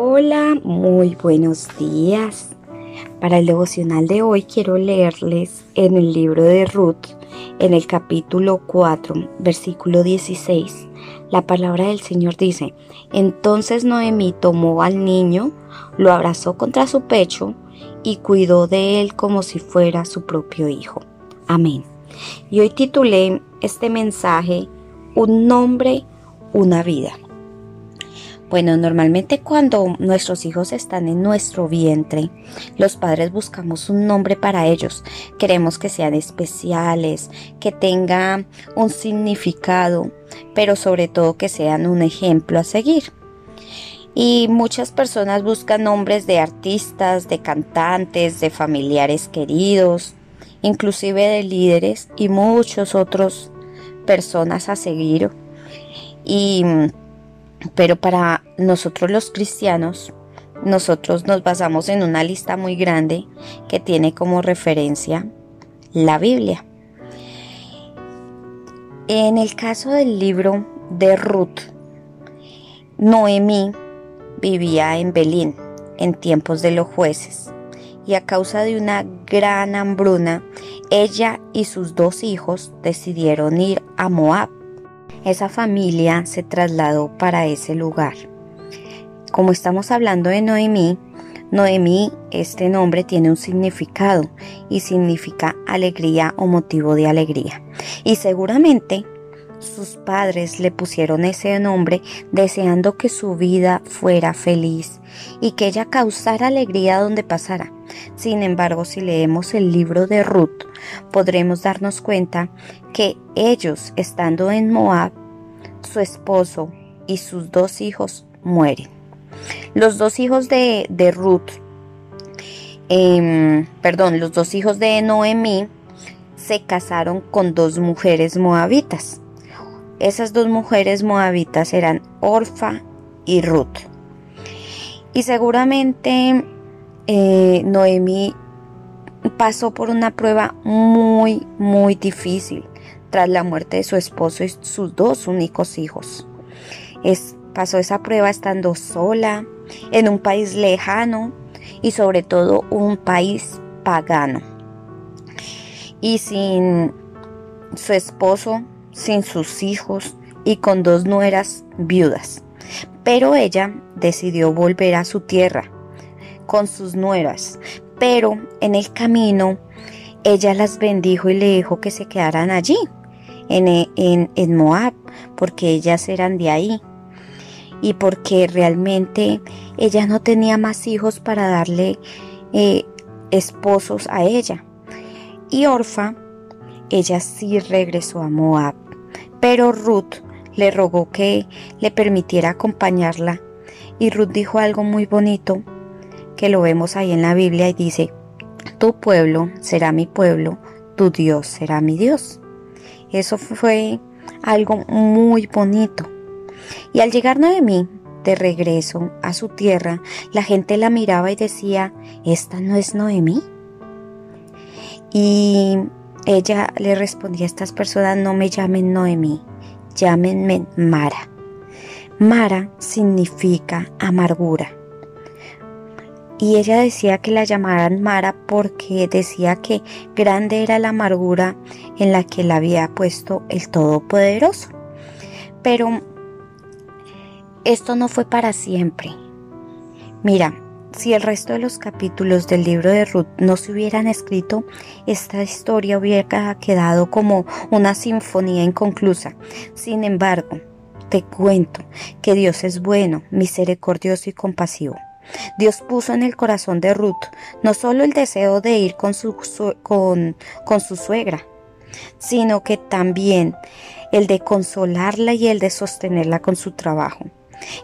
Hola, muy buenos días. Para el devocional de hoy quiero leerles en el libro de Ruth, en el capítulo 4, versículo 16. La palabra del Señor dice, entonces Noemí tomó al niño, lo abrazó contra su pecho y cuidó de él como si fuera su propio hijo. Amén. Y hoy titulé este mensaje, Un nombre, una vida. Bueno, normalmente cuando nuestros hijos están en nuestro vientre, los padres buscamos un nombre para ellos. Queremos que sean especiales, que tengan un significado, pero sobre todo que sean un ejemplo a seguir. Y muchas personas buscan nombres de artistas, de cantantes, de familiares queridos, inclusive de líderes y muchos otros personas a seguir. Y pero para nosotros los cristianos, nosotros nos basamos en una lista muy grande que tiene como referencia la Biblia. En el caso del libro de Ruth, Noemí vivía en Belín en tiempos de los jueces y a causa de una gran hambruna, ella y sus dos hijos decidieron ir a Moab esa familia se trasladó para ese lugar. Como estamos hablando de Noemí, Noemí, este nombre tiene un significado y significa alegría o motivo de alegría. Y seguramente sus padres le pusieron ese nombre deseando que su vida fuera feliz y que ella causara alegría donde pasara. Sin embargo, si leemos el libro de Ruth, podremos darnos cuenta que ellos, estando en Moab, su esposo y sus dos hijos mueren. Los dos hijos de, Ruth, em, perdón, los dos hijos de Noemí se casaron con dos mujeres moabitas. Esas dos mujeres moabitas eran Orfa y Ruth. Y seguramente eh, Noemí pasó por una prueba muy, muy difícil tras la muerte de su esposo y sus dos únicos hijos. Es, pasó esa prueba estando sola, en un país lejano y sobre todo un país pagano. Y sin su esposo, sin sus hijos y con dos nueras viudas. Pero ella decidió volver a su tierra con sus nueras. Pero en el camino ella las bendijo y le dijo que se quedaran allí, en, en, Moab, porque ellas eran de ahí y porque realmente ella no tenía más hijos para darle eh, esposos a ella. Y Orfa, ella sí regresó a Moab, pero Ruth le rogó que le permitiera acompañarla y Ruth dijo algo muy bonito que lo vemos ahí en la Biblia y dice, tu pueblo será mi pueblo, tu Dios será mi Dios. Eso fue algo muy bonito. Y al llegar Noemí de regreso a su tierra, la gente la miraba y decía, ¿esta no es Noemí? Y ella le respondía a estas personas, no me llamen Noemí, llámenme Mara. Mara significa amargura. Y ella decía que la llamaran Mara porque decía que grande era la amargura en la que la había puesto el Todopoderoso. Pero esto no fue para siempre. Mira, si el resto de los capítulos del libro de Ruth no se hubieran escrito, esta historia hubiera quedado como una sinfonía inconclusa. Sin embargo, te cuento que Dios es bueno, misericordioso y compasivo. Dios puso en el corazón de Ruth no solo el deseo de ir con su, con, con su suegra, sino que también el de consolarla y el de sostenerla con su trabajo.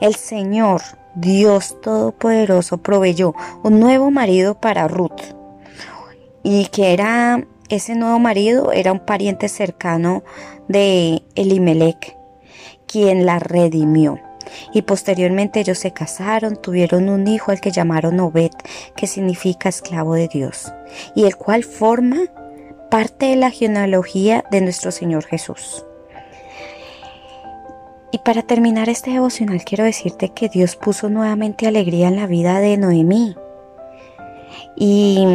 El Señor, Dios Todopoderoso, proveyó un nuevo marido para Ruth. Y que era ese nuevo marido era un pariente cercano de Elimelech, quien la redimió. Y posteriormente ellos se casaron, tuvieron un hijo al que llamaron Obed, que significa esclavo de Dios, y el cual forma parte de la genealogía de nuestro Señor Jesús. Y para terminar este devocional quiero decirte que Dios puso nuevamente alegría en la vida de Noemí. Y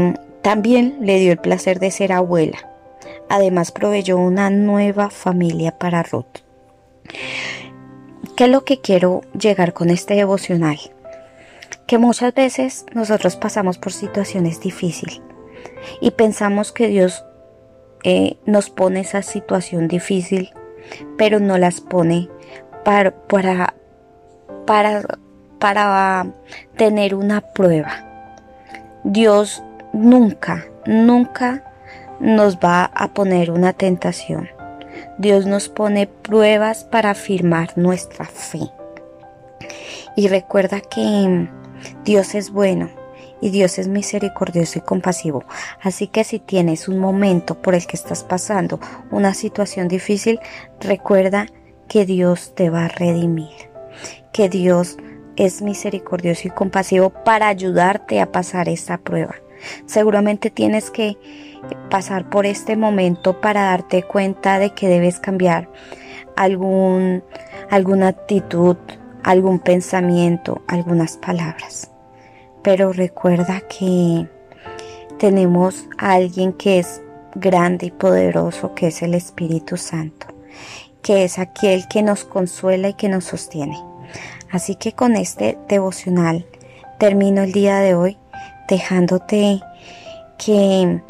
también le dio el placer de ser abuela. Además proveyó una nueva familia para Ruth. ¿Qué es lo que quiero llegar con este devocional? Que muchas veces nosotros pasamos por situaciones difíciles y pensamos que Dios eh, nos pone esa situación difícil, pero no las pone para, para, para, para tener una prueba. Dios nunca, nunca nos va a poner una tentación. Dios nos pone pruebas para afirmar nuestra fe. Y recuerda que Dios es bueno y Dios es misericordioso y compasivo. Así que si tienes un momento por el que estás pasando una situación difícil, recuerda que Dios te va a redimir, que Dios es misericordioso y compasivo para ayudarte a pasar esta prueba. Seguramente tienes que pasar por este momento para darte cuenta de que debes cambiar algún, alguna actitud, algún pensamiento, algunas palabras. Pero recuerda que tenemos a alguien que es grande y poderoso, que es el Espíritu Santo, que es aquel que nos consuela y que nos sostiene. Así que con este devocional termino el día de hoy dejándote que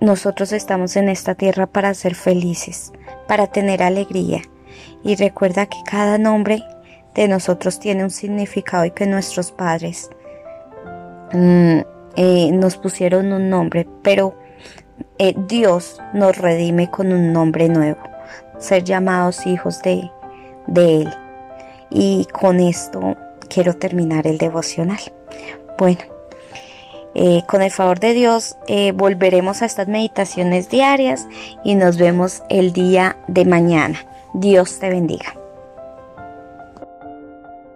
nosotros estamos en esta tierra para ser felices, para tener alegría. Y recuerda que cada nombre de nosotros tiene un significado y que nuestros padres mm, eh, nos pusieron un nombre, pero eh, Dios nos redime con un nombre nuevo, ser llamados hijos de, de Él. Y con esto quiero terminar el devocional. Bueno, eh, con el favor de Dios eh, volveremos a estas meditaciones diarias y nos vemos el día de mañana. Dios te bendiga.